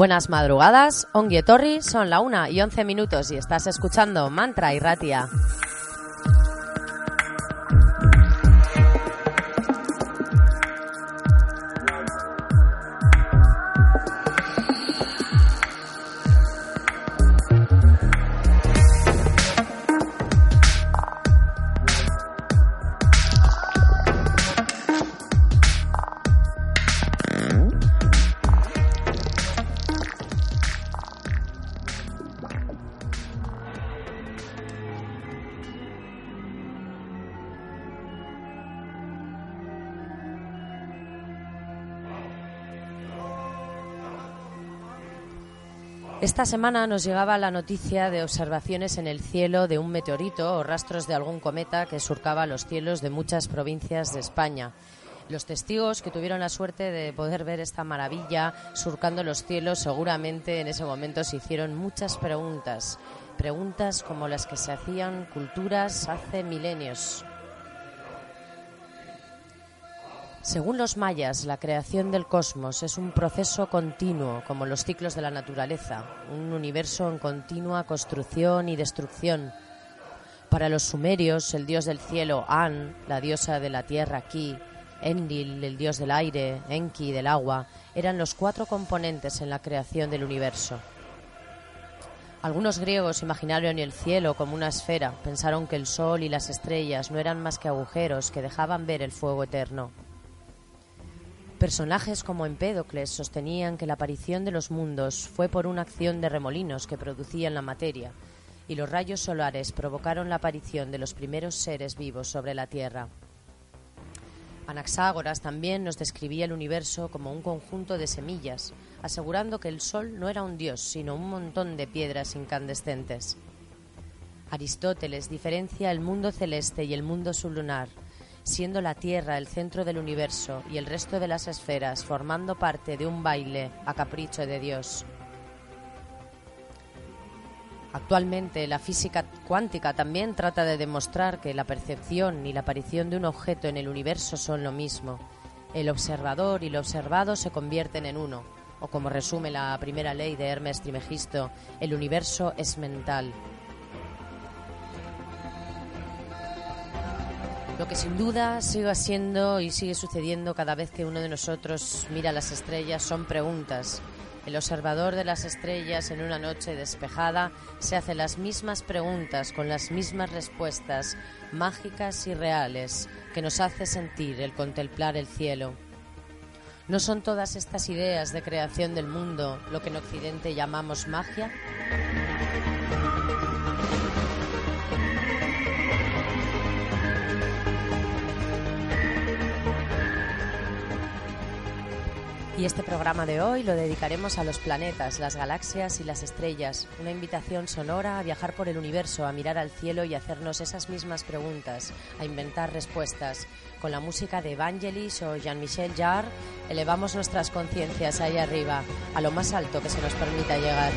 Buenas madrugadas, Onguietorri, son la una y once minutos y estás escuchando Mantra y Ratia. Esta semana nos llegaba la noticia de observaciones en el cielo de un meteorito o rastros de algún cometa que surcaba los cielos de muchas provincias de España. Los testigos que tuvieron la suerte de poder ver esta maravilla surcando los cielos seguramente en ese momento se hicieron muchas preguntas, preguntas como las que se hacían culturas hace milenios. Según los mayas, la creación del cosmos es un proceso continuo, como los ciclos de la naturaleza, un universo en continua construcción y destrucción. Para los sumerios, el dios del cielo, An, la diosa de la tierra, Ki, Enlil, el dios del aire, Enki, del agua, eran los cuatro componentes en la creación del universo. Algunos griegos imaginaron el cielo como una esfera, pensaron que el sol y las estrellas no eran más que agujeros que dejaban ver el fuego eterno. Personajes como Empédocles sostenían que la aparición de los mundos fue por una acción de remolinos que producían la materia, y los rayos solares provocaron la aparición de los primeros seres vivos sobre la Tierra. Anaxágoras también nos describía el universo como un conjunto de semillas, asegurando que el Sol no era un dios, sino un montón de piedras incandescentes. Aristóteles diferencia el mundo celeste y el mundo sublunar, siendo la Tierra el centro del universo y el resto de las esferas formando parte de un baile a capricho de Dios. Actualmente la física cuántica también trata de demostrar que la percepción y la aparición de un objeto en el universo son lo mismo. El observador y lo observado se convierten en uno, o como resume la primera ley de Hermes Trimegisto, el universo es mental. Lo que sin duda sigue siendo y sigue sucediendo cada vez que uno de nosotros mira las estrellas son preguntas. El observador de las estrellas en una noche despejada se hace las mismas preguntas con las mismas respuestas mágicas y reales que nos hace sentir el contemplar el cielo. ¿No son todas estas ideas de creación del mundo lo que en Occidente llamamos magia? Y este programa de hoy lo dedicaremos a los planetas, las galaxias y las estrellas, una invitación sonora a viajar por el universo, a mirar al cielo y hacernos esas mismas preguntas, a inventar respuestas. Con la música de Evangelis o Jean-Michel Jarre, elevamos nuestras conciencias ahí arriba, a lo más alto que se nos permita llegar.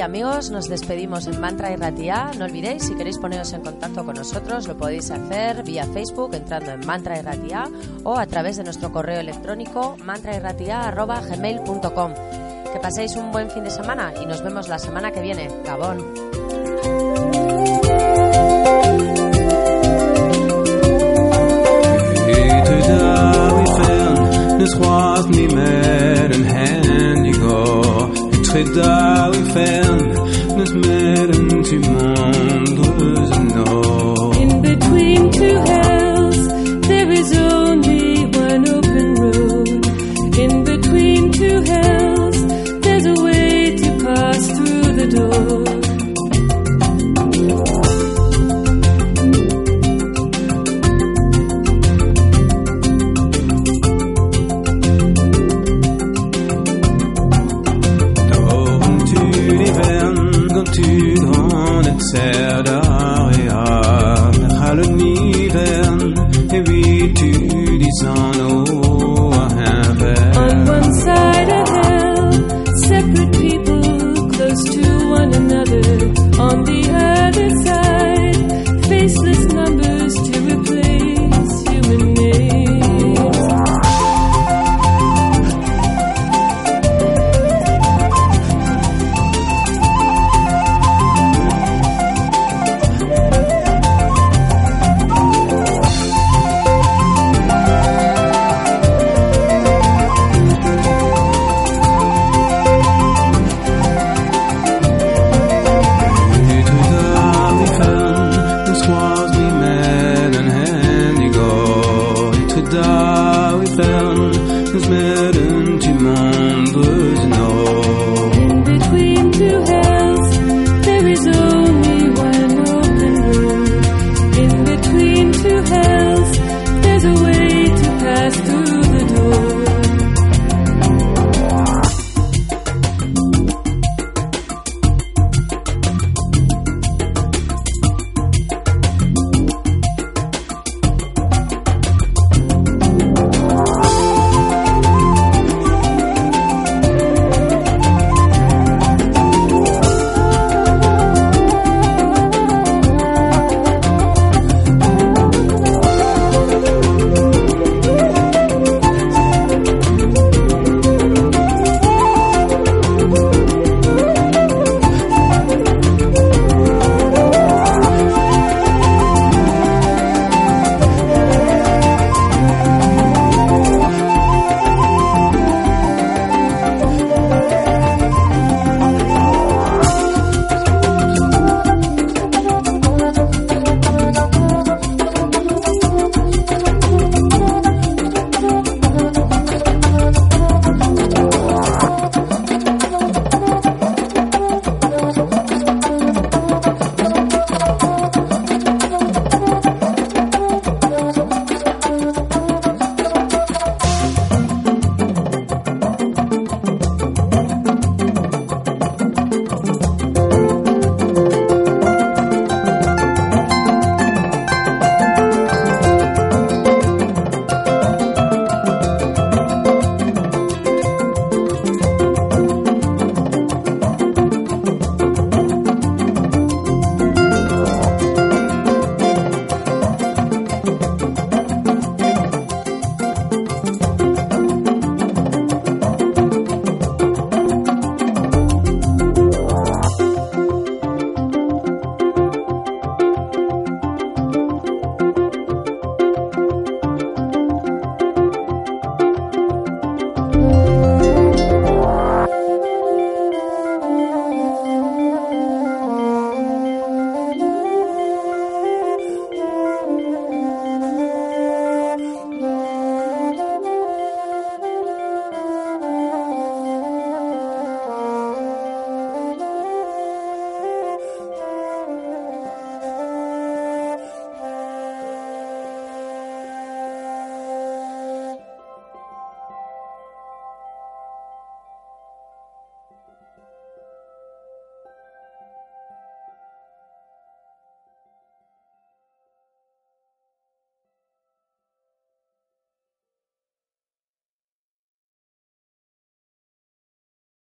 Amigos, nos despedimos en Mantra y Ratia. No olvidéis, si queréis poneros en contacto con nosotros, lo podéis hacer vía Facebook entrando en Mantra y Ratia o a través de nuestro correo electrónico mantrairratia.gmail.com. Que paséis un buen fin de semana y nos vemos la semana que viene. Gabón.